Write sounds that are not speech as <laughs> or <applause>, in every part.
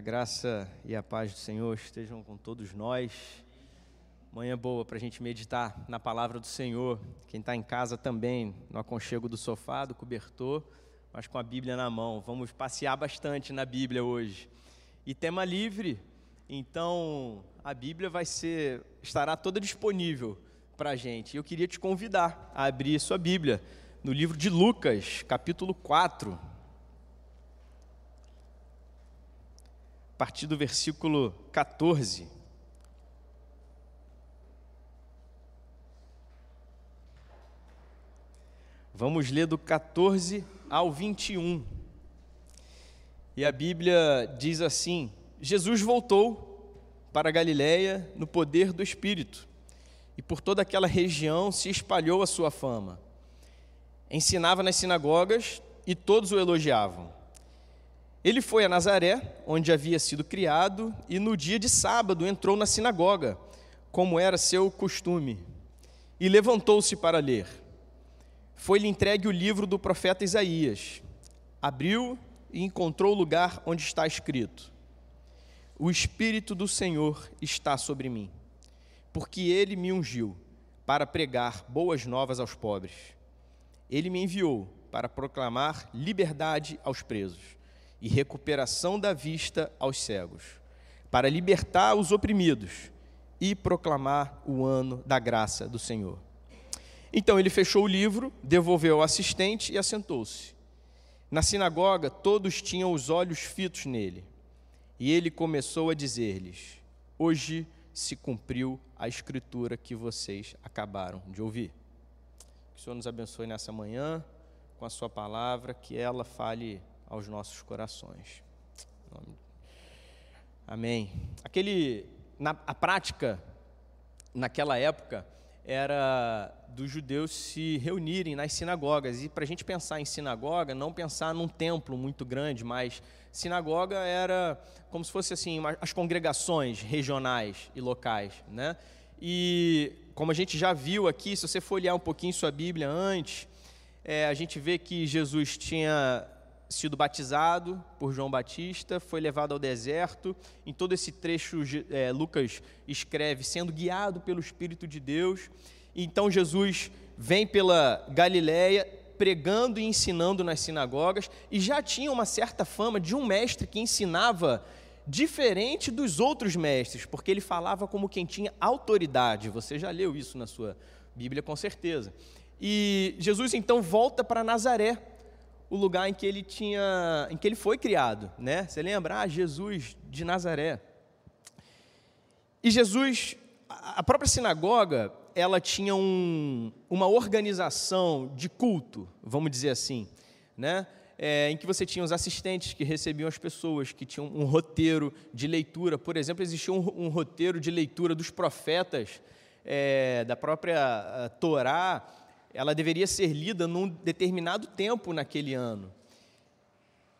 A graça e a paz do Senhor estejam com todos nós. Manhã boa para a gente meditar na palavra do Senhor. Quem está em casa também, no aconchego do sofá, do cobertor, mas com a Bíblia na mão. Vamos passear bastante na Bíblia hoje. E tema livre, então a Bíblia vai ser, estará toda disponível para a gente. Eu queria te convidar a abrir sua Bíblia no livro de Lucas, capítulo 4. Partir do versículo 14. Vamos ler do 14 ao 21. E a Bíblia diz assim: Jesus voltou para Galiléia no poder do Espírito, e por toda aquela região se espalhou a sua fama. Ensinava nas sinagogas e todos o elogiavam. Ele foi a Nazaré, onde havia sido criado, e no dia de sábado entrou na sinagoga, como era seu costume, e levantou-se para ler foi-lhe entregue o livro do profeta Isaías. Abriu e encontrou o lugar onde está escrito: O Espírito do Senhor está sobre mim, porque ele me ungiu para pregar boas novas aos pobres. Ele me enviou para proclamar liberdade aos presos e recuperação da vista aos cegos, para libertar os oprimidos e proclamar o ano da graça do Senhor. Então ele fechou o livro, devolveu ao assistente e assentou-se. Na sinagoga, todos tinham os olhos fitos nele. E ele começou a dizer-lhes: Hoje se cumpriu a escritura que vocês acabaram de ouvir. Que o Senhor nos abençoe nessa manhã com a Sua palavra, que ela fale aos nossos corações. Amém. Aquele, na, a prática naquela época era dos judeus se reunirem nas sinagogas. E para a gente pensar em sinagoga, não pensar num templo muito grande, mas sinagoga era como se fosse assim as congregações regionais e locais, né? E como a gente já viu aqui, se você for olhar um pouquinho sua Bíblia antes, é, a gente vê que Jesus tinha sido batizado por João Batista, foi levado ao deserto. Em todo esse trecho, é, Lucas escreve, sendo guiado pelo Espírito de Deus. Então Jesus vem pela Galiléia pregando e ensinando nas sinagogas e já tinha uma certa fama de um mestre que ensinava diferente dos outros mestres, porque ele falava como quem tinha autoridade. Você já leu isso na sua Bíblia com certeza. E Jesus então volta para Nazaré, o lugar em que ele tinha, em que ele foi criado, né? Você lembra? Ah, Jesus de Nazaré. E Jesus, a própria sinagoga, ela tinha um, uma organização de culto, vamos dizer assim, né? É, em que você tinha os assistentes que recebiam as pessoas, que tinham um roteiro de leitura. Por exemplo, existia um, um roteiro de leitura dos profetas, é, da própria Torá, ela deveria ser lida num determinado tempo naquele ano.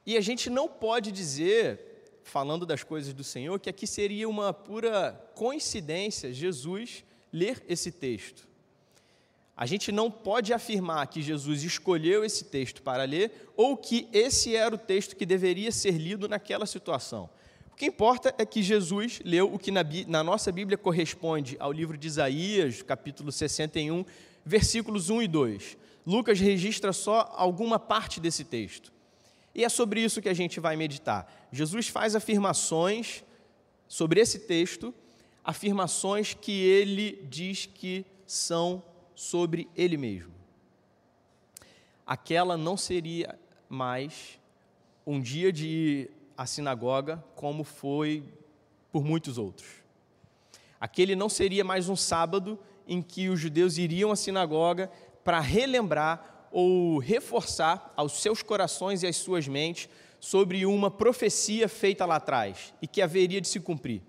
E a gente não pode dizer, falando das coisas do Senhor, que aqui seria uma pura coincidência Jesus ler esse texto. A gente não pode afirmar que Jesus escolheu esse texto para ler ou que esse era o texto que deveria ser lido naquela situação. O que importa é que Jesus leu o que na, na nossa Bíblia corresponde ao livro de Isaías, capítulo 61, versículos 1 e 2. Lucas registra só alguma parte desse texto. E é sobre isso que a gente vai meditar. Jesus faz afirmações sobre esse texto afirmações que ele diz que são sobre ele mesmo. Aquela não seria mais um dia de ir à sinagoga como foi por muitos outros. Aquele não seria mais um sábado em que os judeus iriam à sinagoga para relembrar ou reforçar aos seus corações e às suas mentes sobre uma profecia feita lá atrás e que haveria de se cumprir.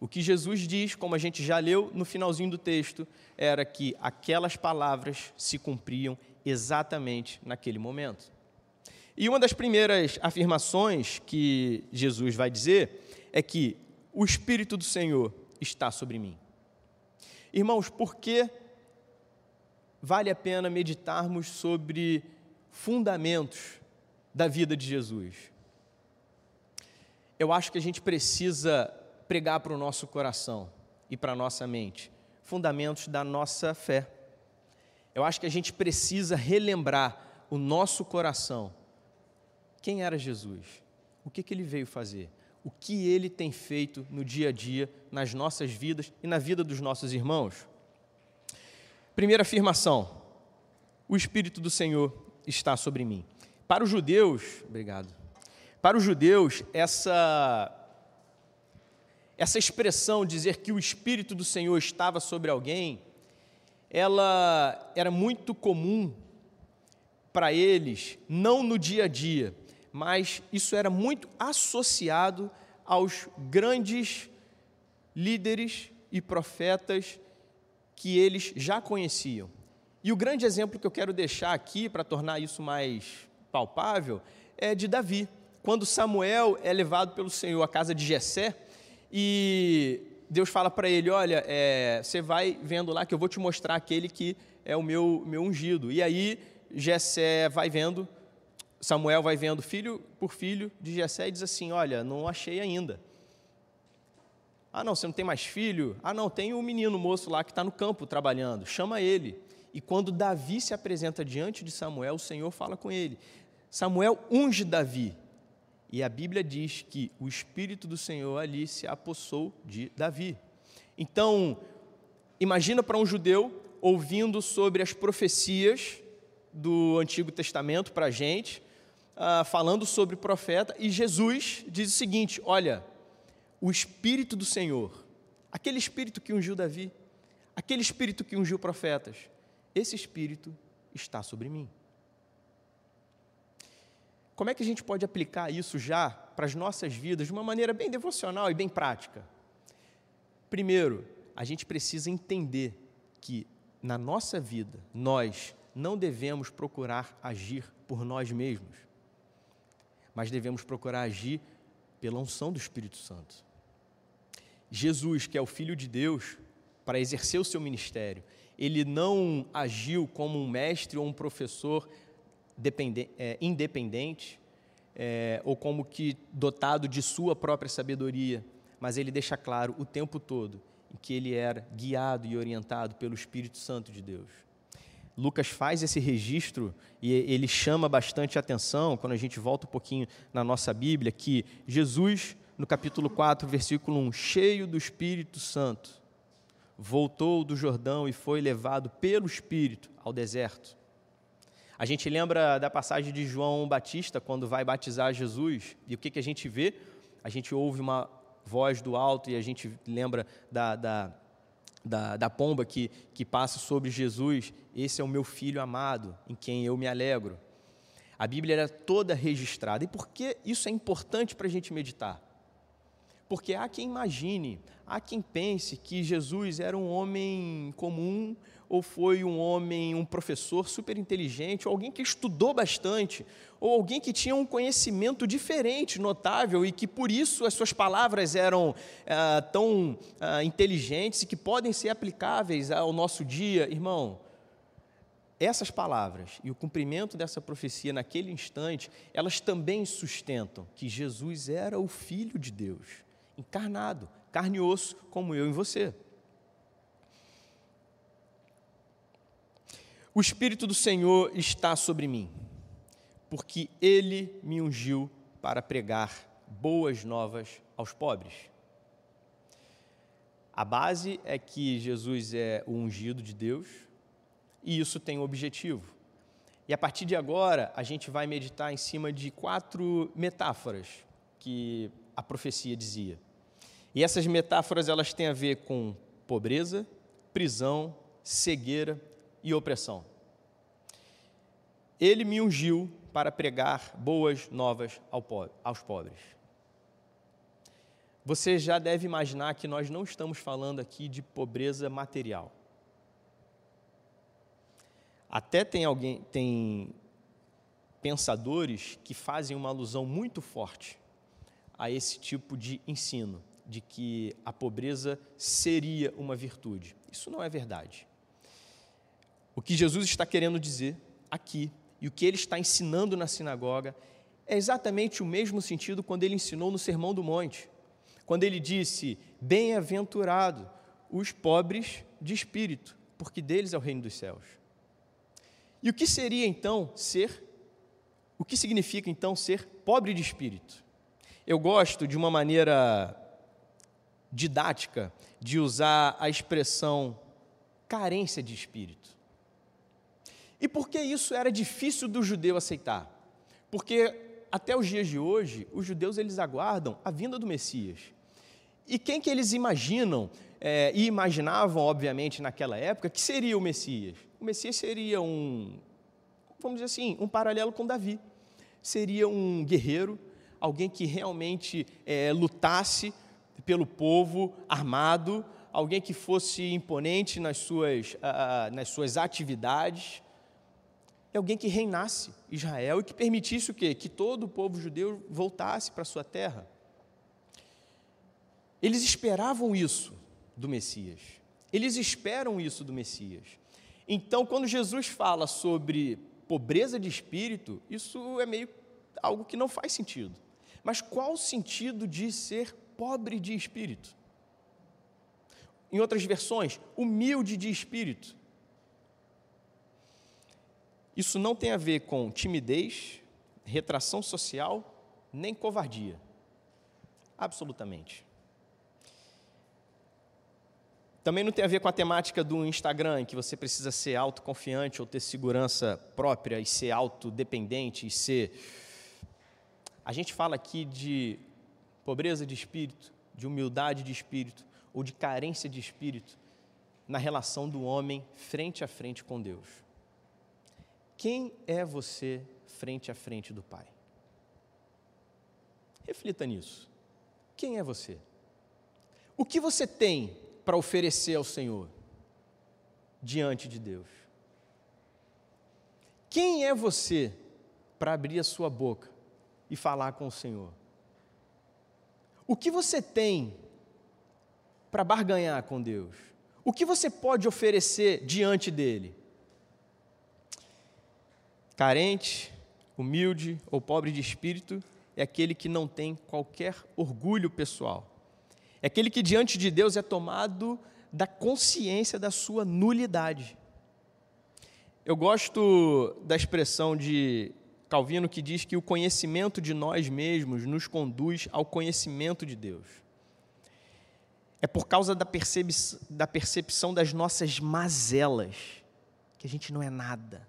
O que Jesus diz, como a gente já leu no finalzinho do texto, era que aquelas palavras se cumpriam exatamente naquele momento. E uma das primeiras afirmações que Jesus vai dizer é que o Espírito do Senhor está sobre mim. Irmãos, por que vale a pena meditarmos sobre fundamentos da vida de Jesus? eu acho que a gente precisa pregar para o nosso coração e para a nossa mente fundamentos da nossa fé. Eu acho que a gente precisa relembrar o nosso coração. Quem era Jesus? O que, que ele veio fazer? O que ele tem feito no dia a dia, nas nossas vidas e na vida dos nossos irmãos? Primeira afirmação: o Espírito do Senhor está sobre mim. Para os judeus, obrigado. Para os judeus, essa essa expressão dizer que o Espírito do Senhor estava sobre alguém, ela era muito comum para eles, não no dia a dia, mas isso era muito associado aos grandes líderes e profetas que eles já conheciam. E o grande exemplo que eu quero deixar aqui, para tornar isso mais palpável, é de Davi. Quando Samuel é levado pelo Senhor à casa de Jessé, e Deus fala para ele: Olha, é, você vai vendo lá que eu vou te mostrar aquele que é o meu, meu ungido. E aí Jessé vai vendo, Samuel vai vendo filho por filho de Jessé e diz assim: Olha, não achei ainda. Ah, não, você não tem mais filho? Ah, não, tem um menino moço lá que está no campo trabalhando, chama ele. E quando Davi se apresenta diante de Samuel, o Senhor fala com ele. Samuel unge Davi. E a Bíblia diz que o Espírito do Senhor ali se apossou de Davi. Então, imagina para um judeu ouvindo sobre as profecias do Antigo Testamento para a gente, uh, falando sobre o profeta, e Jesus diz o seguinte: olha, o Espírito do Senhor, aquele Espírito que ungiu Davi, aquele Espírito que ungiu profetas, esse Espírito está sobre mim. Como é que a gente pode aplicar isso já para as nossas vidas de uma maneira bem devocional e bem prática? Primeiro, a gente precisa entender que na nossa vida nós não devemos procurar agir por nós mesmos, mas devemos procurar agir pela unção do Espírito Santo. Jesus, que é o Filho de Deus, para exercer o seu ministério, ele não agiu como um mestre ou um professor é, independente, é, ou como que dotado de sua própria sabedoria, mas ele deixa claro o tempo todo que ele era guiado e orientado pelo Espírito Santo de Deus. Lucas faz esse registro e ele chama bastante atenção, quando a gente volta um pouquinho na nossa Bíblia, que Jesus, no capítulo 4, versículo 1, cheio do Espírito Santo, voltou do Jordão e foi levado pelo Espírito ao deserto. A gente lembra da passagem de João Batista, quando vai batizar Jesus, e o que, que a gente vê? A gente ouve uma voz do alto e a gente lembra da, da, da, da pomba que, que passa sobre Jesus: Esse é o meu filho amado, em quem eu me alegro. A Bíblia era toda registrada. E por que isso é importante para a gente meditar? Porque há quem imagine, há quem pense que Jesus era um homem comum, ou foi um homem, um professor super inteligente, ou alguém que estudou bastante, ou alguém que tinha um conhecimento diferente, notável, e que por isso as suas palavras eram ah, tão ah, inteligentes e que podem ser aplicáveis ao nosso dia. Irmão, essas palavras e o cumprimento dessa profecia naquele instante, elas também sustentam que Jesus era o Filho de Deus encarnado, carne e osso, como eu e você. O Espírito do Senhor está sobre mim, porque Ele me ungiu para pregar boas novas aos pobres. A base é que Jesus é o ungido de Deus e isso tem um objetivo. E a partir de agora, a gente vai meditar em cima de quatro metáforas que a profecia dizia. E essas metáforas elas têm a ver com pobreza, prisão, cegueira e opressão. Ele me ungiu para pregar boas novas aos pobres. Você já deve imaginar que nós não estamos falando aqui de pobreza material. Até tem alguém, tem pensadores que fazem uma alusão muito forte a esse tipo de ensino, de que a pobreza seria uma virtude. Isso não é verdade. O que Jesus está querendo dizer aqui e o que ele está ensinando na sinagoga é exatamente o mesmo sentido quando ele ensinou no Sermão do Monte, quando ele disse: Bem-aventurado os pobres de espírito, porque deles é o reino dos céus. E o que seria então ser? O que significa então ser pobre de espírito? Eu gosto de uma maneira didática de usar a expressão carência de espírito. E por que isso era difícil do judeu aceitar? Porque até os dias de hoje, os judeus eles aguardam a vinda do Messias. E quem que eles imaginam é, e imaginavam, obviamente, naquela época, que seria o Messias? O Messias seria um, vamos dizer assim, um paralelo com Davi. Seria um guerreiro, alguém que realmente é, lutasse pelo povo armado, alguém que fosse imponente nas suas, ah, nas suas atividades, é alguém que reinasse Israel e que permitisse o quê? Que todo o povo judeu voltasse para sua terra. Eles esperavam isso do Messias. Eles esperam isso do Messias. Então, quando Jesus fala sobre pobreza de espírito, isso é meio algo que não faz sentido. Mas qual o sentido de ser pobre de espírito? Em outras versões, humilde de espírito. Isso não tem a ver com timidez, retração social, nem covardia. Absolutamente. Também não tem a ver com a temática do Instagram, em que você precisa ser autoconfiante ou ter segurança própria e ser autodependente e ser. A gente fala aqui de pobreza de espírito, de humildade de espírito ou de carência de espírito na relação do homem frente a frente com Deus. Quem é você frente a frente do Pai? Reflita nisso. Quem é você? O que você tem para oferecer ao Senhor diante de Deus? Quem é você para abrir a sua boca e falar com o Senhor? O que você tem para barganhar com Deus? O que você pode oferecer diante dele? Carente, humilde ou pobre de espírito é aquele que não tem qualquer orgulho pessoal. É aquele que diante de Deus é tomado da consciência da sua nulidade. Eu gosto da expressão de Calvino que diz que o conhecimento de nós mesmos nos conduz ao conhecimento de Deus. É por causa da, percep da percepção das nossas mazelas que a gente não é nada.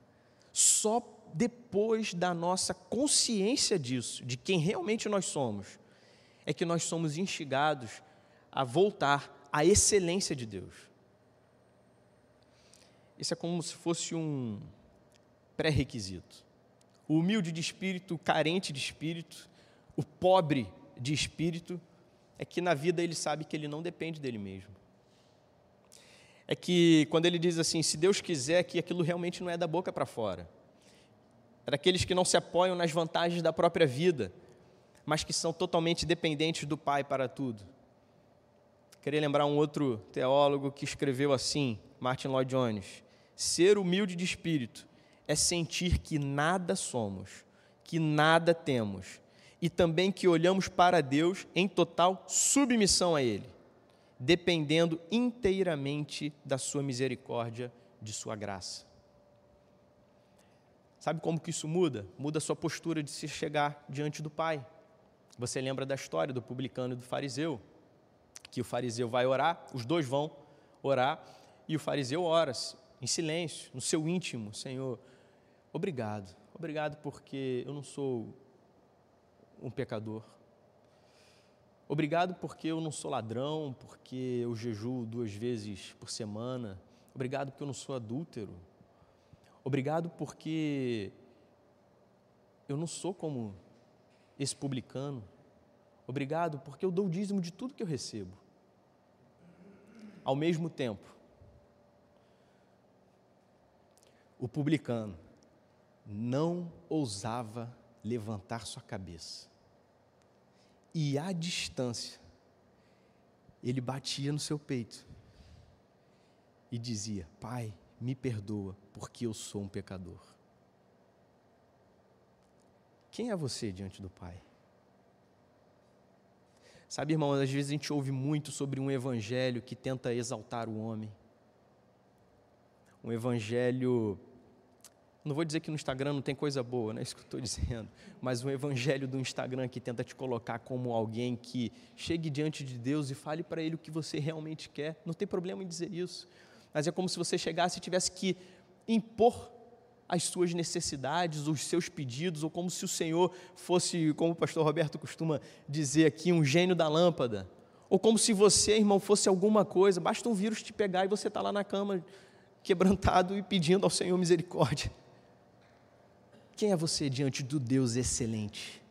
Só depois da nossa consciência disso, de quem realmente nós somos, é que nós somos instigados a voltar à excelência de Deus. Isso é como se fosse um pré-requisito. O humilde de espírito, o carente de espírito, o pobre de espírito, é que na vida ele sabe que ele não depende dele mesmo. É que quando ele diz assim, se Deus quiser, que aquilo realmente não é da boca para fora é daqueles que não se apoiam nas vantagens da própria vida, mas que são totalmente dependentes do Pai para tudo. Queria lembrar um outro teólogo que escreveu assim, Martin Lloyd Jones: Ser humilde de espírito é sentir que nada somos, que nada temos, e também que olhamos para Deus em total submissão a Ele, dependendo inteiramente da Sua misericórdia, de Sua graça. Sabe como que isso muda? Muda a sua postura de se chegar diante do Pai. Você lembra da história do publicano e do fariseu? Que o fariseu vai orar, os dois vão orar, e o fariseu ora em silêncio, no seu íntimo: Senhor, obrigado, obrigado porque eu não sou um pecador. Obrigado porque eu não sou ladrão, porque eu jejuo duas vezes por semana. Obrigado porque eu não sou adúltero. Obrigado porque eu não sou como esse publicano. Obrigado porque eu dou o dízimo de tudo que eu recebo. Ao mesmo tempo, o publicano não ousava levantar sua cabeça. E à distância, ele batia no seu peito e dizia: Pai, me perdoa, porque eu sou um pecador. Quem é você diante do Pai? Sabe, irmão, às vezes a gente ouve muito sobre um evangelho que tenta exaltar o homem. Um evangelho. Não vou dizer que no Instagram não tem coisa boa, não é <laughs> isso que eu estou dizendo. Mas um evangelho do Instagram que tenta te colocar como alguém que chegue diante de Deus e fale para Ele o que você realmente quer. Não tem problema em dizer isso. Mas é como se você chegasse e tivesse que impor as suas necessidades, os seus pedidos, ou como se o Senhor fosse, como o pastor Roberto costuma dizer aqui, um gênio da lâmpada. Ou como se você, irmão, fosse alguma coisa, basta um vírus te pegar e você está lá na cama, quebrantado e pedindo ao Senhor misericórdia. Quem é você diante do Deus excelente?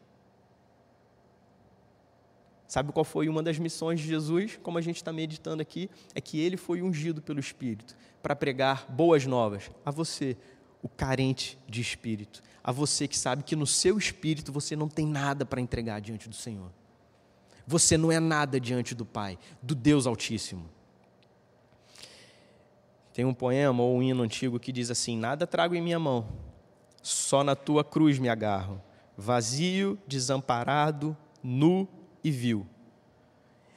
Sabe qual foi uma das missões de Jesus, como a gente está meditando aqui? É que ele foi ungido pelo Espírito para pregar boas novas a você, o carente de espírito, a você que sabe que no seu espírito você não tem nada para entregar diante do Senhor. Você não é nada diante do Pai, do Deus Altíssimo. Tem um poema ou um hino antigo que diz assim: Nada trago em minha mão, só na tua cruz me agarro, vazio, desamparado, nu e vil.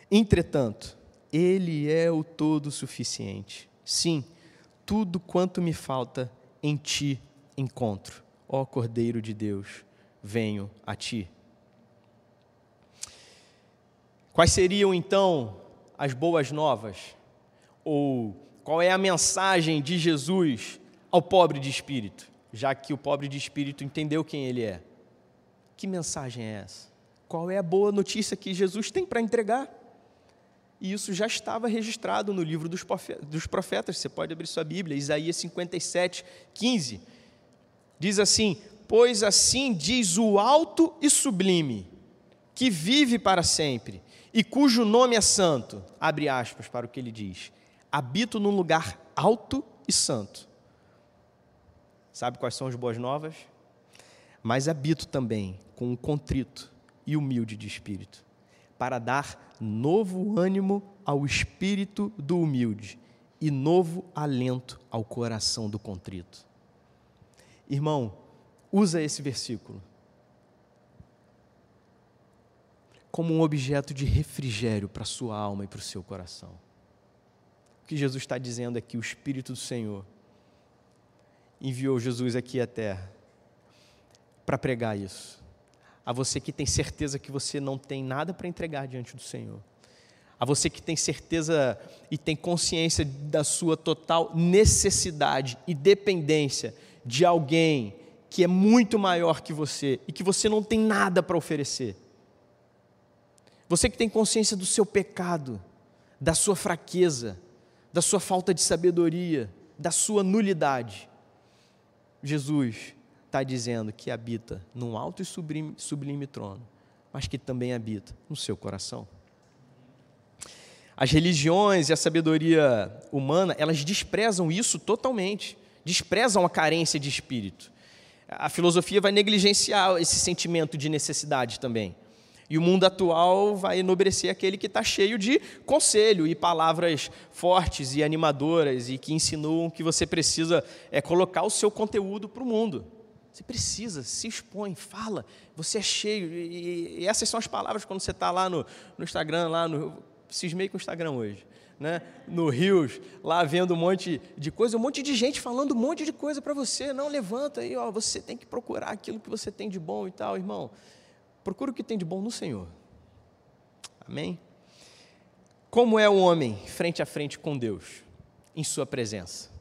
Entretanto, Ele é o todo suficiente. Sim, tudo quanto me falta em ti encontro. Ó Cordeiro de Deus, venho a ti. Quais seriam então as boas novas? Ou qual é a mensagem de Jesus ao pobre de espírito? Já que o pobre de espírito entendeu quem ele é. Que mensagem é essa? Qual é a boa notícia que Jesus tem para entregar? E isso já estava registrado no livro dos profetas. Você pode abrir sua Bíblia, Isaías 57, 15. Diz assim: Pois assim diz o alto e sublime, que vive para sempre, e cujo nome é santo. Abre aspas para o que ele diz: Habito num lugar alto e santo. Sabe quais são as boas novas? Mas habito também com um contrito e humilde de espírito para dar novo ânimo ao espírito do humilde e novo alento ao coração do contrito. Irmão, usa esse versículo como um objeto de refrigério para a sua alma e para o seu coração. O que Jesus está dizendo é que o Espírito do Senhor enviou Jesus aqui à terra para pregar isso a você que tem certeza que você não tem nada para entregar diante do Senhor. A você que tem certeza e tem consciência da sua total necessidade e dependência de alguém que é muito maior que você e que você não tem nada para oferecer. Você que tem consciência do seu pecado, da sua fraqueza, da sua falta de sabedoria, da sua nulidade. Jesus está dizendo que habita num alto e sublime, sublime trono, mas que também habita no seu coração. As religiões e a sabedoria humana, elas desprezam isso totalmente, desprezam a carência de espírito. A filosofia vai negligenciar esse sentimento de necessidade também. E o mundo atual vai enobrecer aquele que está cheio de conselho e palavras fortes e animadoras e que insinuam que você precisa é, colocar o seu conteúdo para o mundo. Você precisa, se expõe, fala, você é cheio. E, e essas são as palavras quando você está lá no, no Instagram, lá no. Cismei com o Instagram hoje. Né? no Rios, lá vendo um monte de coisa, um monte de gente falando um monte de coisa para você. Não, levanta aí, ó, você tem que procurar aquilo que você tem de bom e tal, irmão. Procura o que tem de bom no Senhor. Amém? Como é o homem frente a frente com Deus, em Sua presença?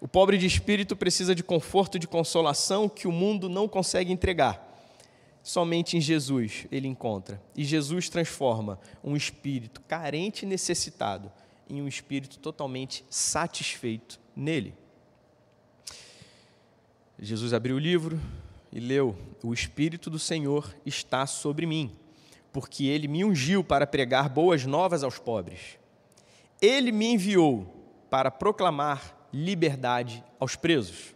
O pobre de espírito precisa de conforto de consolação que o mundo não consegue entregar. Somente em Jesus ele encontra. E Jesus transforma um espírito carente e necessitado em um espírito totalmente satisfeito nele. Jesus abriu o livro e leu: O Espírito do Senhor está sobre mim, porque ele me ungiu para pregar boas novas aos pobres. Ele me enviou para proclamar liberdade aos presos,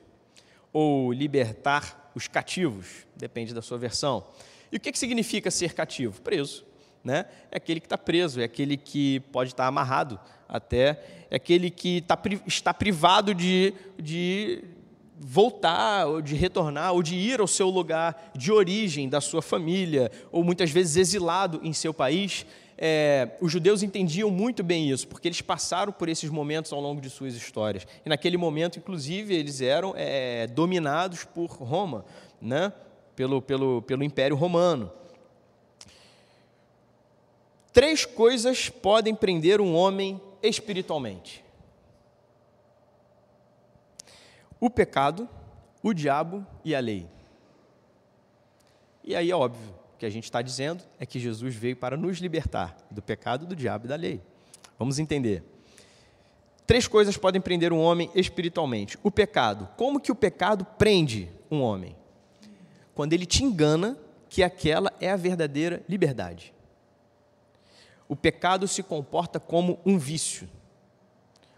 ou libertar os cativos, depende da sua versão. E o que, que significa ser cativo? Preso. Né? É aquele que está preso, é aquele que pode estar amarrado até, é aquele que tá, está privado de, de, voltar, ou de retornar, ou de ir ao seu lugar de origem, da sua família, ou muitas vezes exilado em seu país. É, os judeus entendiam muito bem isso, porque eles passaram por esses momentos ao longo de suas histórias. E naquele momento, inclusive, eles eram é, dominados por Roma, né? pelo, pelo, pelo Império Romano. Três coisas podem prender um homem espiritualmente: o pecado, o diabo e a lei. E aí é óbvio, o que a gente está dizendo é que Jesus veio para nos libertar do pecado, do diabo e da lei. Vamos entender. Três coisas podem prender um homem espiritualmente. O pecado. Como que o pecado prende um homem? Quando ele te engana que aquela é a verdadeira liberdade. O pecado se comporta como um vício.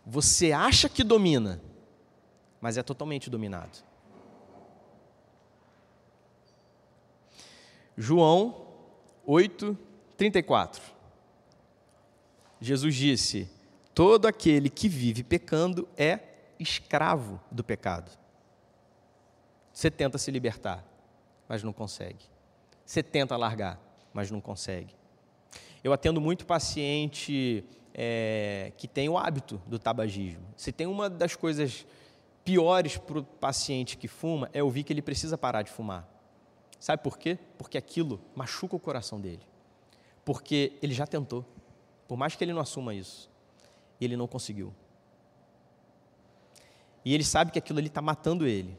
Você acha que domina, mas é totalmente dominado. João 8, 34. Jesus disse: Todo aquele que vive pecando é escravo do pecado. Você tenta se libertar, mas não consegue. Você tenta largar, mas não consegue. Eu atendo muito paciente é, que tem o hábito do tabagismo. Se tem uma das coisas piores para o paciente que fuma é ouvir que ele precisa parar de fumar. Sabe por quê? Porque aquilo machuca o coração dele. Porque ele já tentou, por mais que ele não assuma isso, ele não conseguiu. E ele sabe que aquilo ali está matando ele.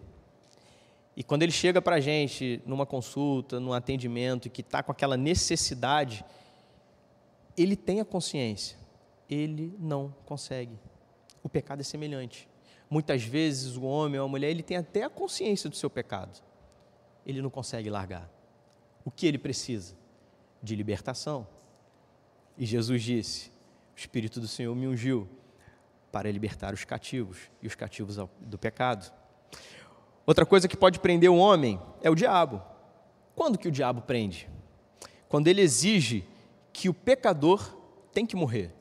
E quando ele chega para a gente numa consulta, num atendimento, e que está com aquela necessidade, ele tem a consciência, ele não consegue. O pecado é semelhante. Muitas vezes o homem ou a mulher, ele tem até a consciência do seu pecado. Ele não consegue largar. O que ele precisa? De libertação. E Jesus disse: O Espírito do Senhor me ungiu para libertar os cativos e os cativos do pecado. Outra coisa que pode prender o homem é o diabo. Quando que o diabo prende? Quando ele exige que o pecador tem que morrer.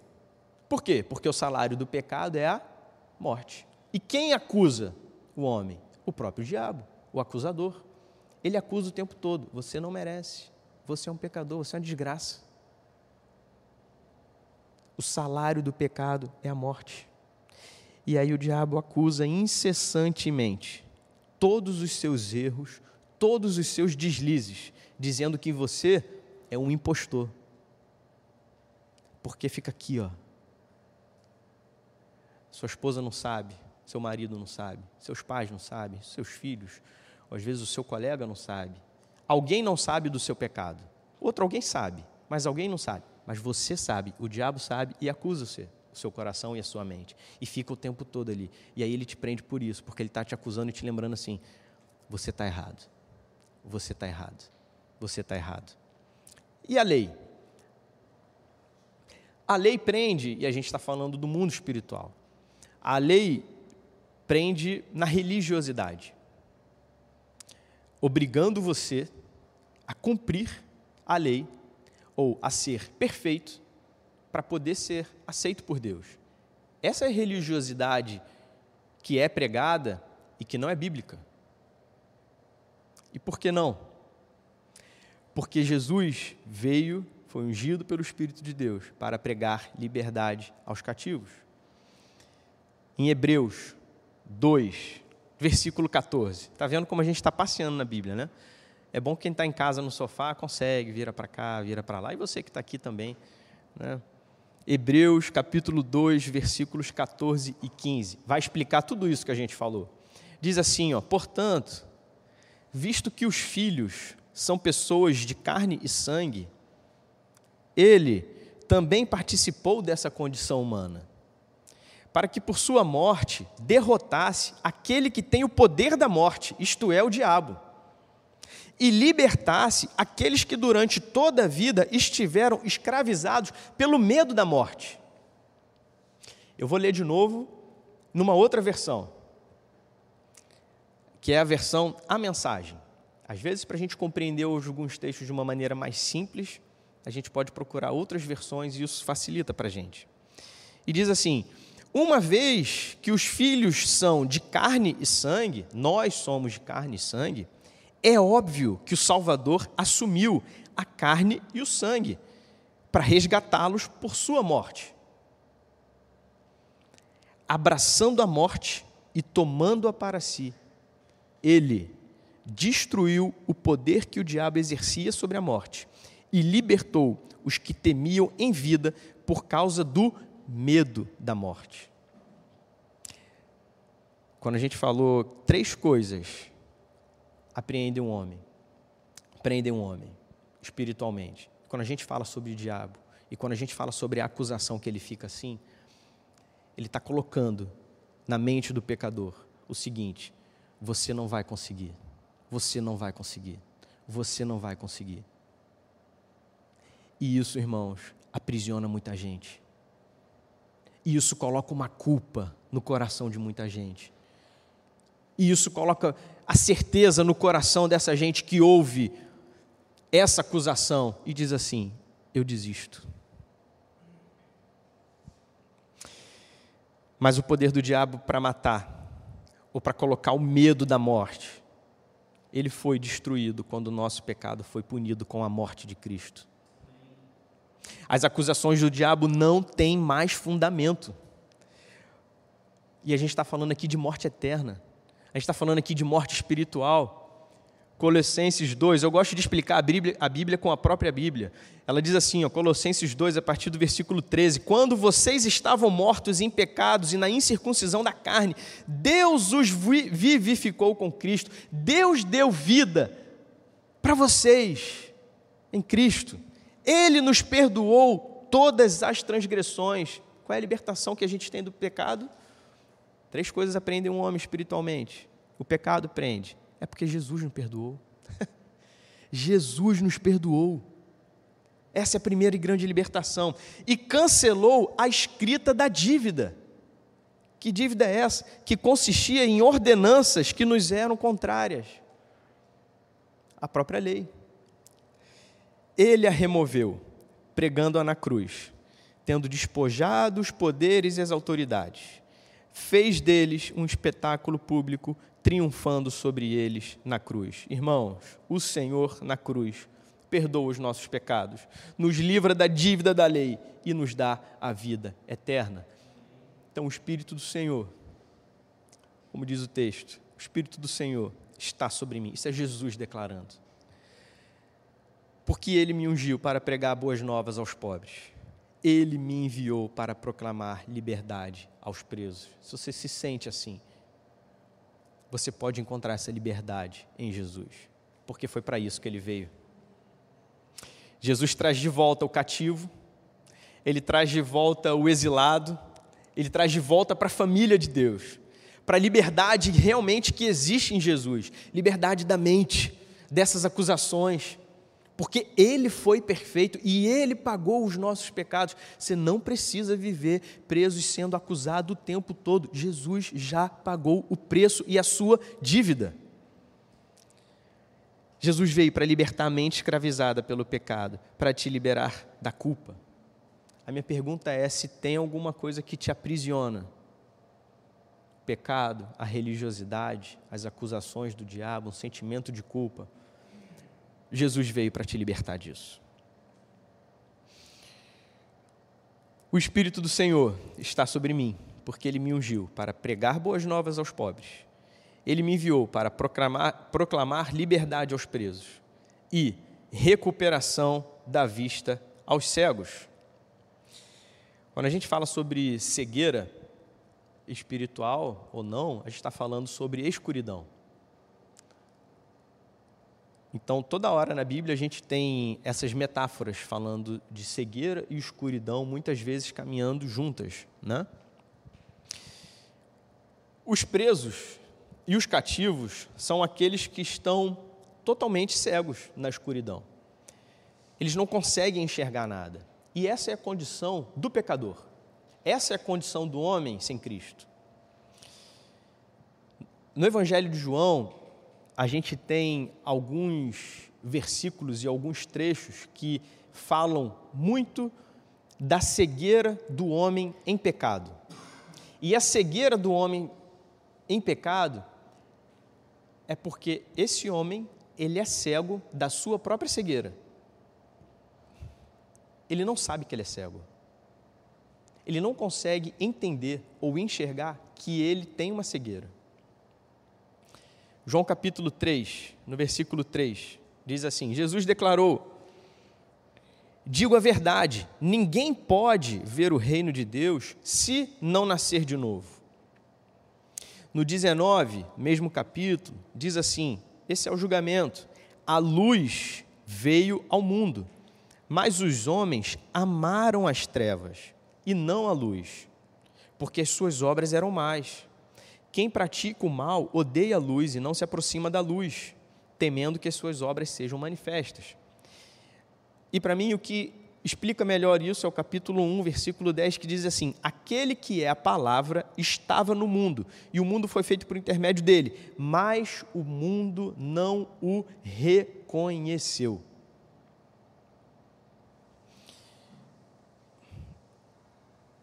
Por quê? Porque o salário do pecado é a morte. E quem acusa o homem? O próprio diabo, o acusador. Ele acusa o tempo todo: você não merece, você é um pecador, você é uma desgraça. O salário do pecado é a morte. E aí o diabo acusa incessantemente todos os seus erros, todos os seus deslizes, dizendo que você é um impostor. Porque fica aqui, ó. Sua esposa não sabe, seu marido não sabe, seus pais não sabem, seus filhos, às vezes o seu colega não sabe. Alguém não sabe do seu pecado. Outro alguém sabe, mas alguém não sabe. Mas você sabe, o diabo sabe e acusa você, o seu coração e a sua mente. E fica o tempo todo ali. E aí ele te prende por isso, porque ele está te acusando e te lembrando assim: você está errado, você está errado, você está errado. E a lei? A lei prende, e a gente está falando do mundo espiritual. A lei prende na religiosidade, obrigando você a cumprir a lei ou a ser perfeito para poder ser aceito por Deus. Essa é a religiosidade que é pregada e que não é bíblica. E por que não? Porque Jesus veio, foi ungido pelo Espírito de Deus para pregar liberdade aos cativos. Em Hebreus 2, versículo 14. Está vendo como a gente está passeando na Bíblia, né? É bom que quem está em casa no sofá consegue, vira para cá, vira para lá, e você que está aqui também. Né? Hebreus capítulo 2, versículos 14 e 15. Vai explicar tudo isso que a gente falou. Diz assim, ó, portanto, visto que os filhos são pessoas de carne e sangue, ele também participou dessa condição humana para que por sua morte derrotasse aquele que tem o poder da morte, isto é, o diabo, e libertasse aqueles que durante toda a vida estiveram escravizados pelo medo da morte. Eu vou ler de novo numa outra versão, que é a versão A Mensagem. Às vezes, para a gente compreender alguns textos de uma maneira mais simples, a gente pode procurar outras versões e isso facilita para a gente. E diz assim: uma vez que os filhos são de carne e sangue, nós somos de carne e sangue, é óbvio que o Salvador assumiu a carne e o sangue para resgatá-los por sua morte. Abraçando a morte e tomando-a para si, ele destruiu o poder que o diabo exercia sobre a morte e libertou os que temiam em vida por causa do medo da morte. Quando a gente falou três coisas apreendem um homem, prendem um homem espiritualmente. Quando a gente fala sobre o diabo e quando a gente fala sobre a acusação que ele fica assim, ele está colocando na mente do pecador o seguinte: você não vai conseguir, você não vai conseguir, você não vai conseguir. E isso, irmãos, aprisiona muita gente. E isso coloca uma culpa no coração de muita gente. E isso coloca a certeza no coração dessa gente que ouve essa acusação e diz assim: eu desisto. Mas o poder do diabo para matar, ou para colocar o medo da morte, ele foi destruído quando o nosso pecado foi punido com a morte de Cristo. As acusações do diabo não têm mais fundamento. E a gente está falando aqui de morte eterna. A gente está falando aqui de morte espiritual. Colossenses 2, eu gosto de explicar a Bíblia, a Bíblia com a própria Bíblia. Ela diz assim, ó, Colossenses 2, a partir do versículo 13: Quando vocês estavam mortos em pecados e na incircuncisão da carne, Deus os vivificou com Cristo. Deus deu vida para vocês em Cristo. Ele nos perdoou todas as transgressões. Qual é a libertação que a gente tem do pecado? Três coisas aprendem um homem espiritualmente. O pecado prende. É porque Jesus nos perdoou. <laughs> Jesus nos perdoou. Essa é a primeira e grande libertação. E cancelou a escrita da dívida. Que dívida é essa? Que consistia em ordenanças que nos eram contrárias. A própria lei. Ele a removeu, pregando-a na cruz, tendo despojado os poderes e as autoridades fez deles um espetáculo público, triunfando sobre eles na cruz. Irmãos, o Senhor na cruz perdoa os nossos pecados, nos livra da dívida da lei e nos dá a vida eterna. Então, o Espírito do Senhor, como diz o texto, o Espírito do Senhor está sobre mim. Isso é Jesus declarando. Porque ele me ungiu para pregar boas novas aos pobres. Ele me enviou para proclamar liberdade aos presos. Se você se sente assim, você pode encontrar essa liberdade em Jesus, porque foi para isso que ele veio. Jesus traz de volta o cativo, ele traz de volta o exilado, ele traz de volta para a família de Deus, para a liberdade realmente que existe em Jesus. Liberdade da mente, dessas acusações porque Ele foi perfeito e Ele pagou os nossos pecados. Você não precisa viver preso e sendo acusado o tempo todo. Jesus já pagou o preço e a sua dívida. Jesus veio para libertar a mente escravizada pelo pecado, para te liberar da culpa. A minha pergunta é se tem alguma coisa que te aprisiona. O pecado, a religiosidade, as acusações do diabo, um sentimento de culpa Jesus veio para te libertar disso. O Espírito do Senhor está sobre mim, porque ele me ungiu para pregar boas novas aos pobres. Ele me enviou para proclamar, proclamar liberdade aos presos e recuperação da vista aos cegos. Quando a gente fala sobre cegueira espiritual ou não, a gente está falando sobre escuridão. Então, toda hora na Bíblia a gente tem essas metáforas falando de cegueira e escuridão, muitas vezes caminhando juntas. Né? Os presos e os cativos são aqueles que estão totalmente cegos na escuridão. Eles não conseguem enxergar nada. E essa é a condição do pecador. Essa é a condição do homem sem Cristo. No Evangelho de João, a gente tem alguns versículos e alguns trechos que falam muito da cegueira do homem em pecado. E a cegueira do homem em pecado é porque esse homem, ele é cego da sua própria cegueira. Ele não sabe que ele é cego. Ele não consegue entender ou enxergar que ele tem uma cegueira. João capítulo 3, no versículo 3, diz assim: Jesus declarou: Digo a verdade, ninguém pode ver o reino de Deus se não nascer de novo. No 19, mesmo capítulo, diz assim: esse é o julgamento. A luz veio ao mundo, mas os homens amaram as trevas e não a luz, porque as suas obras eram más. Quem pratica o mal odeia a luz e não se aproxima da luz, temendo que as suas obras sejam manifestas. E para mim, o que explica melhor isso é o capítulo 1, versículo 10, que diz assim: Aquele que é a palavra estava no mundo, e o mundo foi feito por intermédio dele, mas o mundo não o reconheceu.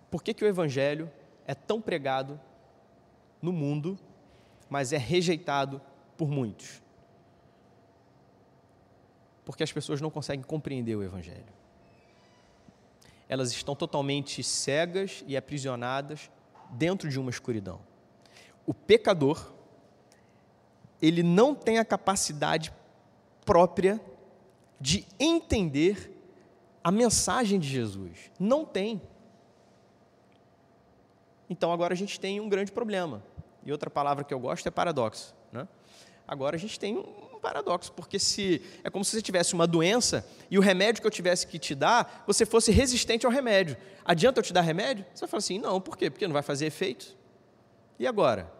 Por que, que o evangelho é tão pregado no mundo, mas é rejeitado por muitos. Porque as pessoas não conseguem compreender o Evangelho. Elas estão totalmente cegas e aprisionadas dentro de uma escuridão. O pecador, ele não tem a capacidade própria de entender a mensagem de Jesus. Não tem. Então agora a gente tem um grande problema. E outra palavra que eu gosto é paradoxo. Né? Agora a gente tem um paradoxo, porque se é como se você tivesse uma doença e o remédio que eu tivesse que te dar, você fosse resistente ao remédio. Adianta eu te dar remédio? Você vai falar assim, não, por quê? Porque não vai fazer efeito. E agora?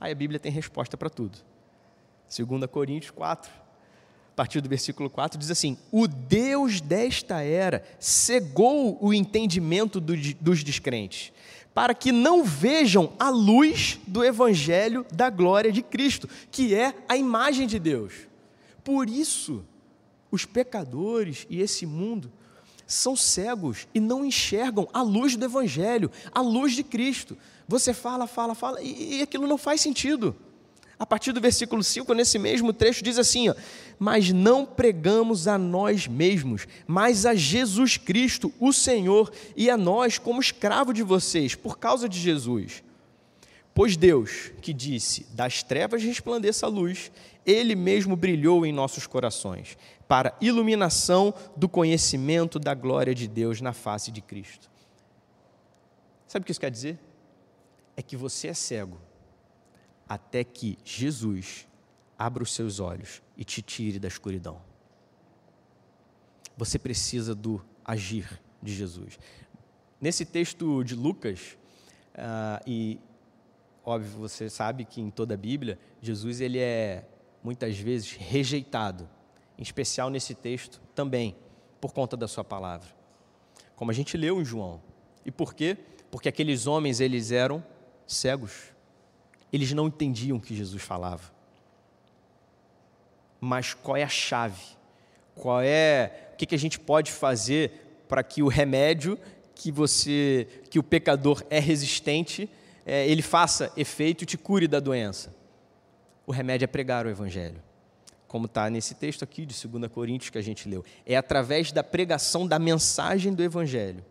Aí a Bíblia tem resposta para tudo. 2 Coríntios 4, a partir do versículo 4, diz assim: O Deus desta era cegou o entendimento dos descrentes para que não vejam a luz do Evangelho da glória de Cristo, que é a imagem de Deus. Por isso, os pecadores e esse mundo são cegos e não enxergam a luz do Evangelho, a luz de Cristo. Você fala, fala, fala, e, e aquilo não faz sentido. A partir do versículo 5, nesse mesmo trecho, diz assim: ó, Mas não pregamos a nós mesmos, mas a Jesus Cristo, o Senhor, e a nós como escravo de vocês, por causa de Jesus. Pois Deus, que disse: Das trevas resplandeça a luz, Ele mesmo brilhou em nossos corações, para iluminação do conhecimento da glória de Deus na face de Cristo. Sabe o que isso quer dizer? É que você é cego até que Jesus abra os seus olhos e te tire da escuridão. Você precisa do agir de Jesus. Nesse texto de Lucas, uh, e óbvio você sabe que em toda a Bíblia, Jesus ele é muitas vezes rejeitado, em especial nesse texto também, por conta da sua palavra. Como a gente leu em João. E por quê? Porque aqueles homens eles eram cegos. Eles não entendiam o que Jesus falava. Mas qual é a chave? Qual é o que, que a gente pode fazer para que o remédio que você, que o pecador é resistente, é, ele faça efeito e te cure da doença? O remédio é pregar o Evangelho como está nesse texto aqui de 2 Coríntios que a gente leu. É através da pregação da mensagem do Evangelho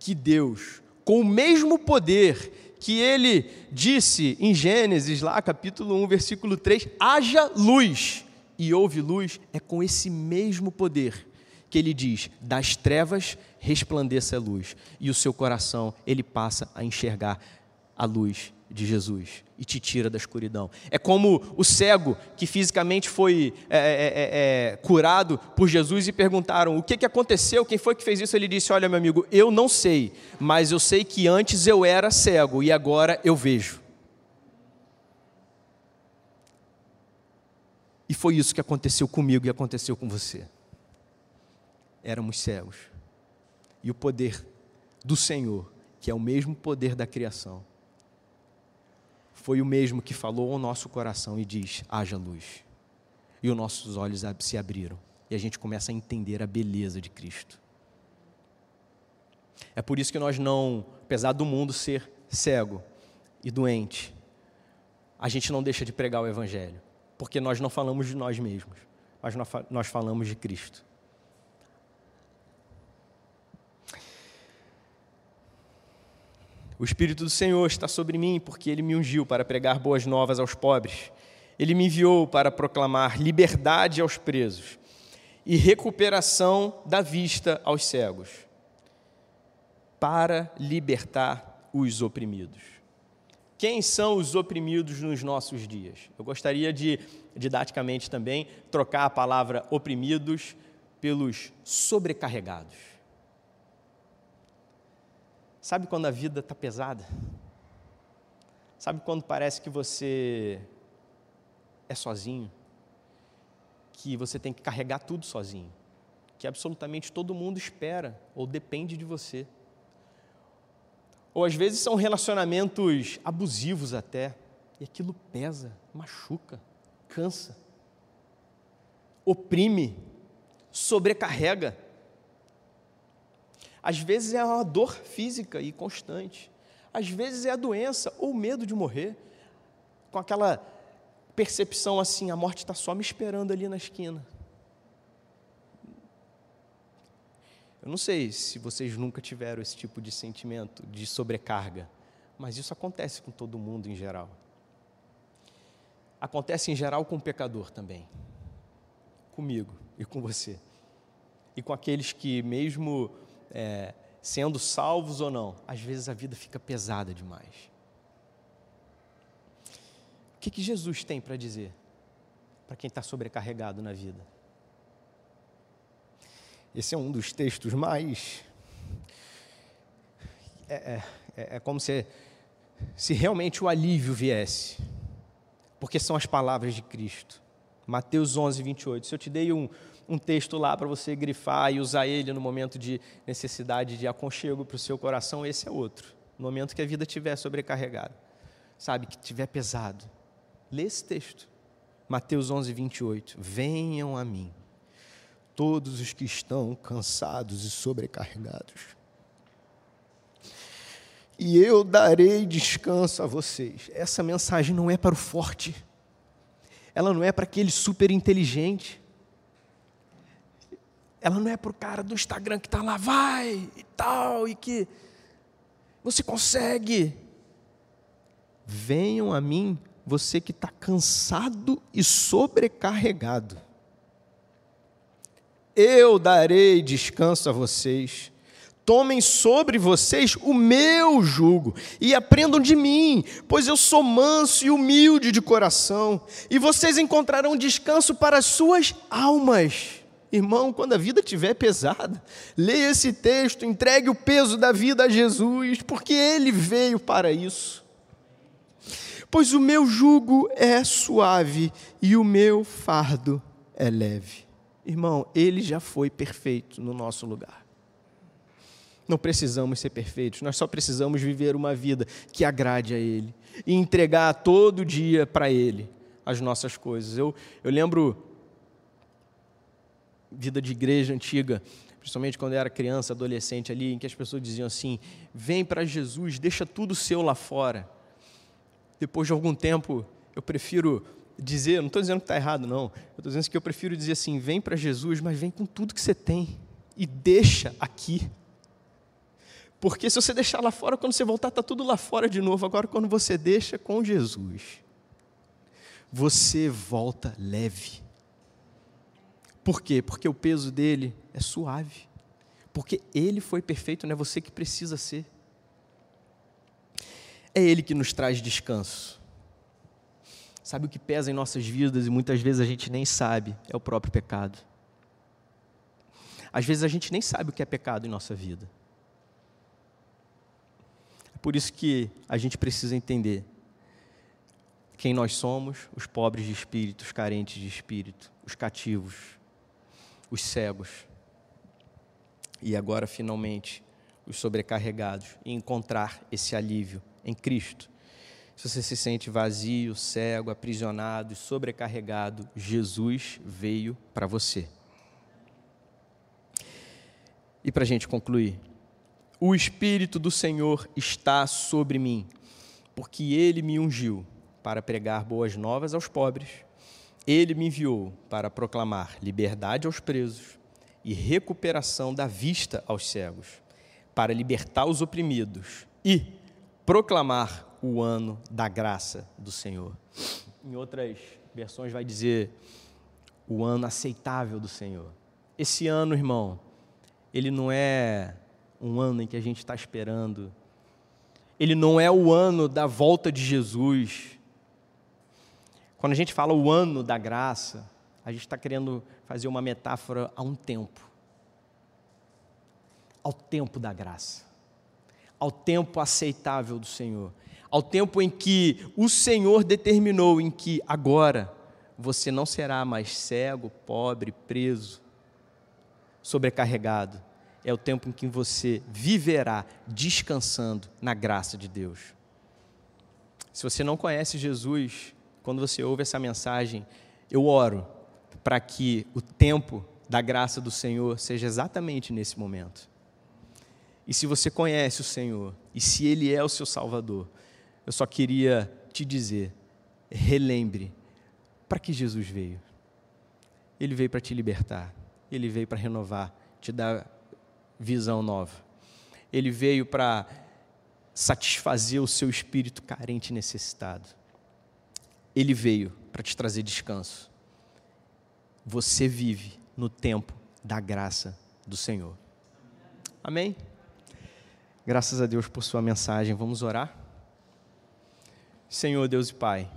que Deus, com o mesmo poder que ele disse em Gênesis, lá capítulo 1, versículo 3: haja luz, e houve luz, é com esse mesmo poder que ele diz: das trevas resplandeça a luz, e o seu coração ele passa a enxergar a luz de Jesus e te tira da escuridão. É como o cego que fisicamente foi é, é, é, é, curado por Jesus e perguntaram: o que, que aconteceu? Quem foi que fez isso? Ele disse: Olha, meu amigo, eu não sei, mas eu sei que antes eu era cego e agora eu vejo. E foi isso que aconteceu comigo e aconteceu com você. Éramos cegos. E o poder do Senhor, que é o mesmo poder da criação, foi o mesmo que falou ao nosso coração e diz: haja luz. E os nossos olhos se abriram e a gente começa a entender a beleza de Cristo. É por isso que nós não, apesar do mundo ser cego e doente, a gente não deixa de pregar o Evangelho, porque nós não falamos de nós mesmos, mas nós falamos de Cristo. O Espírito do Senhor está sobre mim, porque ele me ungiu para pregar boas novas aos pobres. Ele me enviou para proclamar liberdade aos presos e recuperação da vista aos cegos, para libertar os oprimidos. Quem são os oprimidos nos nossos dias? Eu gostaria de, didaticamente também, trocar a palavra oprimidos pelos sobrecarregados. Sabe quando a vida está pesada? Sabe quando parece que você é sozinho? Que você tem que carregar tudo sozinho? Que absolutamente todo mundo espera ou depende de você. Ou às vezes são relacionamentos abusivos até, e aquilo pesa, machuca, cansa, oprime, sobrecarrega. Às vezes é uma dor física e constante. Às vezes é a doença ou medo de morrer. Com aquela percepção assim: a morte está só me esperando ali na esquina. Eu não sei se vocês nunca tiveram esse tipo de sentimento de sobrecarga, mas isso acontece com todo mundo em geral. Acontece em geral com o pecador também, comigo e com você, e com aqueles que, mesmo é, sendo salvos ou não, às vezes a vida fica pesada demais. O que, que Jesus tem para dizer para quem está sobrecarregado na vida? Esse é um dos textos mais. É, é, é, é como se, se realmente o alívio viesse, porque são as palavras de Cristo. Mateus 11, 28. Se eu te dei um, um texto lá para você grifar e usar ele no momento de necessidade de aconchego para o seu coração, esse é outro. No momento que a vida estiver sobrecarregada, sabe, que estiver pesado. Lê esse texto. Mateus 11, 28. Venham a mim, todos os que estão cansados e sobrecarregados, e eu darei descanso a vocês. Essa mensagem não é para o forte, ela não é para aquele super inteligente, ela não é para o cara do Instagram que está lá, vai e tal, e que você consegue. Venham a mim, você que está cansado e sobrecarregado. Eu darei descanso a vocês. Tomem sobre vocês o meu jugo e aprendam de mim, pois eu sou manso e humilde de coração, e vocês encontrarão descanso para as suas almas. Irmão, quando a vida estiver pesada, leia esse texto, entregue o peso da vida a Jesus, porque Ele veio para isso. Pois o meu jugo é suave e o meu fardo é leve. Irmão, Ele já foi perfeito no nosso lugar. Não precisamos ser perfeitos, nós só precisamos viver uma vida que agrade a Ele e entregar todo dia para Ele as nossas coisas. Eu, eu lembro vida de igreja antiga, principalmente quando eu era criança, adolescente ali, em que as pessoas diziam assim: vem para Jesus, deixa tudo seu lá fora. Depois de algum tempo, eu prefiro dizer, não estou dizendo que está errado, não, eu estou dizendo que eu prefiro dizer assim: vem para Jesus, mas vem com tudo que você tem e deixa aqui. Porque se você deixar lá fora, quando você voltar, está tudo lá fora de novo. Agora, quando você deixa com Jesus, você volta leve por quê? Porque o peso dele é suave. Porque ele foi perfeito, não é você que precisa ser. É ele que nos traz descanso. Sabe o que pesa em nossas vidas e muitas vezes a gente nem sabe? É o próprio pecado. Às vezes a gente nem sabe o que é pecado em nossa vida. É por isso que a gente precisa entender quem nós somos, os pobres de espírito, os carentes de espírito, os cativos, os cegos e agora finalmente os sobrecarregados e encontrar esse alívio em Cristo. Se você se sente vazio, cego, aprisionado sobrecarregado, Jesus veio para você. E para a gente concluir, O Espírito do Senhor está sobre mim, porque ele me ungiu para pregar boas novas aos pobres. Ele me enviou para proclamar liberdade aos presos e recuperação da vista aos cegos, para libertar os oprimidos e proclamar o ano da graça do Senhor. Em outras versões vai dizer o ano aceitável do Senhor. Esse ano, irmão, ele não é um ano em que a gente está esperando. Ele não é o ano da volta de Jesus. Quando a gente fala o ano da graça, a gente está querendo fazer uma metáfora a um tempo ao tempo da graça, ao tempo aceitável do Senhor, ao tempo em que o Senhor determinou em que agora você não será mais cego, pobre, preso, sobrecarregado. É o tempo em que você viverá descansando na graça de Deus. Se você não conhece Jesus, quando você ouve essa mensagem, eu oro para que o tempo da graça do Senhor seja exatamente nesse momento. E se você conhece o Senhor, e se Ele é o seu Salvador, eu só queria te dizer: relembre para que Jesus veio. Ele veio para te libertar, ele veio para renovar, te dar visão nova. Ele veio para satisfazer o seu espírito carente e necessitado. Ele veio para te trazer descanso. Você vive no tempo da graça do Senhor. Amém? Graças a Deus por Sua mensagem. Vamos orar? Senhor Deus e Pai,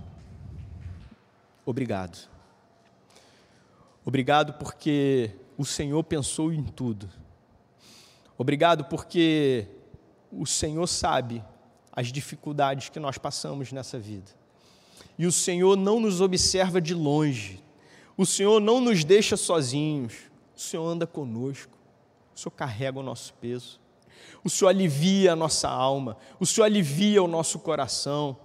obrigado. Obrigado porque o Senhor pensou em tudo. Obrigado porque o Senhor sabe as dificuldades que nós passamos nessa vida. E o Senhor não nos observa de longe. O Senhor não nos deixa sozinhos. O Senhor anda conosco. O Senhor carrega o nosso peso. O Senhor alivia a nossa alma, o Senhor alivia o nosso coração.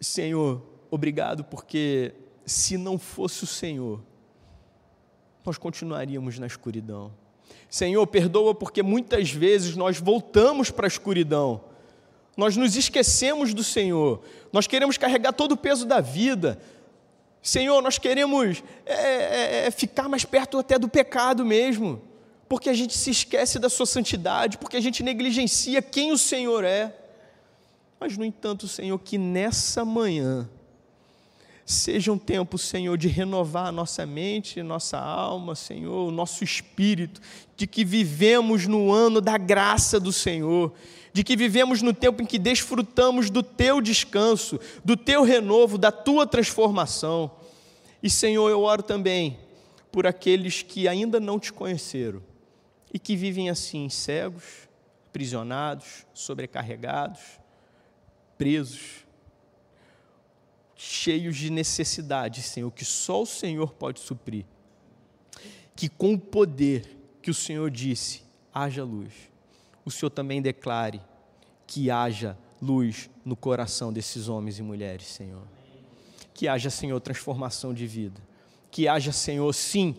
Senhor, obrigado porque se não fosse o Senhor, nós continuaríamos na escuridão. Senhor, perdoa porque muitas vezes nós voltamos para a escuridão, nós nos esquecemos do Senhor, nós queremos carregar todo o peso da vida. Senhor, nós queremos é, é, é, ficar mais perto até do pecado mesmo porque a gente se esquece da sua santidade, porque a gente negligencia quem o Senhor é. Mas, no entanto, Senhor, que nessa manhã seja um tempo, Senhor, de renovar a nossa mente, nossa alma, Senhor, o nosso espírito, de que vivemos no ano da graça do Senhor, de que vivemos no tempo em que desfrutamos do teu descanso, do teu renovo, da tua transformação. E, Senhor, eu oro também por aqueles que ainda não te conheceram e que vivem assim, cegos, prisionados, sobrecarregados, presos, cheios de necessidade, Senhor, que só o Senhor pode suprir. Que com o poder que o Senhor disse, haja luz, o Senhor também declare que haja luz no coração desses homens e mulheres, Senhor. Que haja, Senhor, transformação de vida. Que haja, Senhor, sim,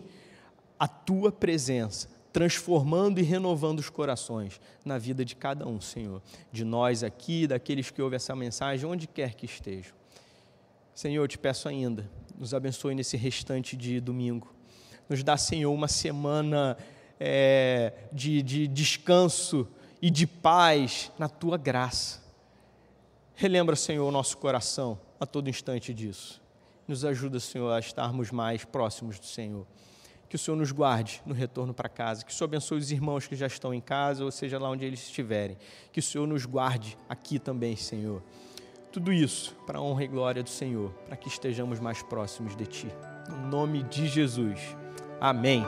a tua presença transformando e renovando os corações na vida de cada um, Senhor, de nós aqui, daqueles que ouvem essa mensagem, onde quer que estejam. Senhor, eu te peço ainda, nos abençoe nesse restante de domingo. Nos dá, Senhor, uma semana é, de, de descanso e de paz na tua graça. Relembra, Senhor, o nosso coração a todo instante disso. Nos ajuda, Senhor, a estarmos mais próximos do Senhor que o Senhor nos guarde no retorno para casa, que o Senhor abençoe os irmãos que já estão em casa, ou seja lá onde eles estiverem, que o Senhor nos guarde aqui também, Senhor. Tudo isso para a honra e glória do Senhor, para que estejamos mais próximos de Ti. No nome de Jesus. Amém.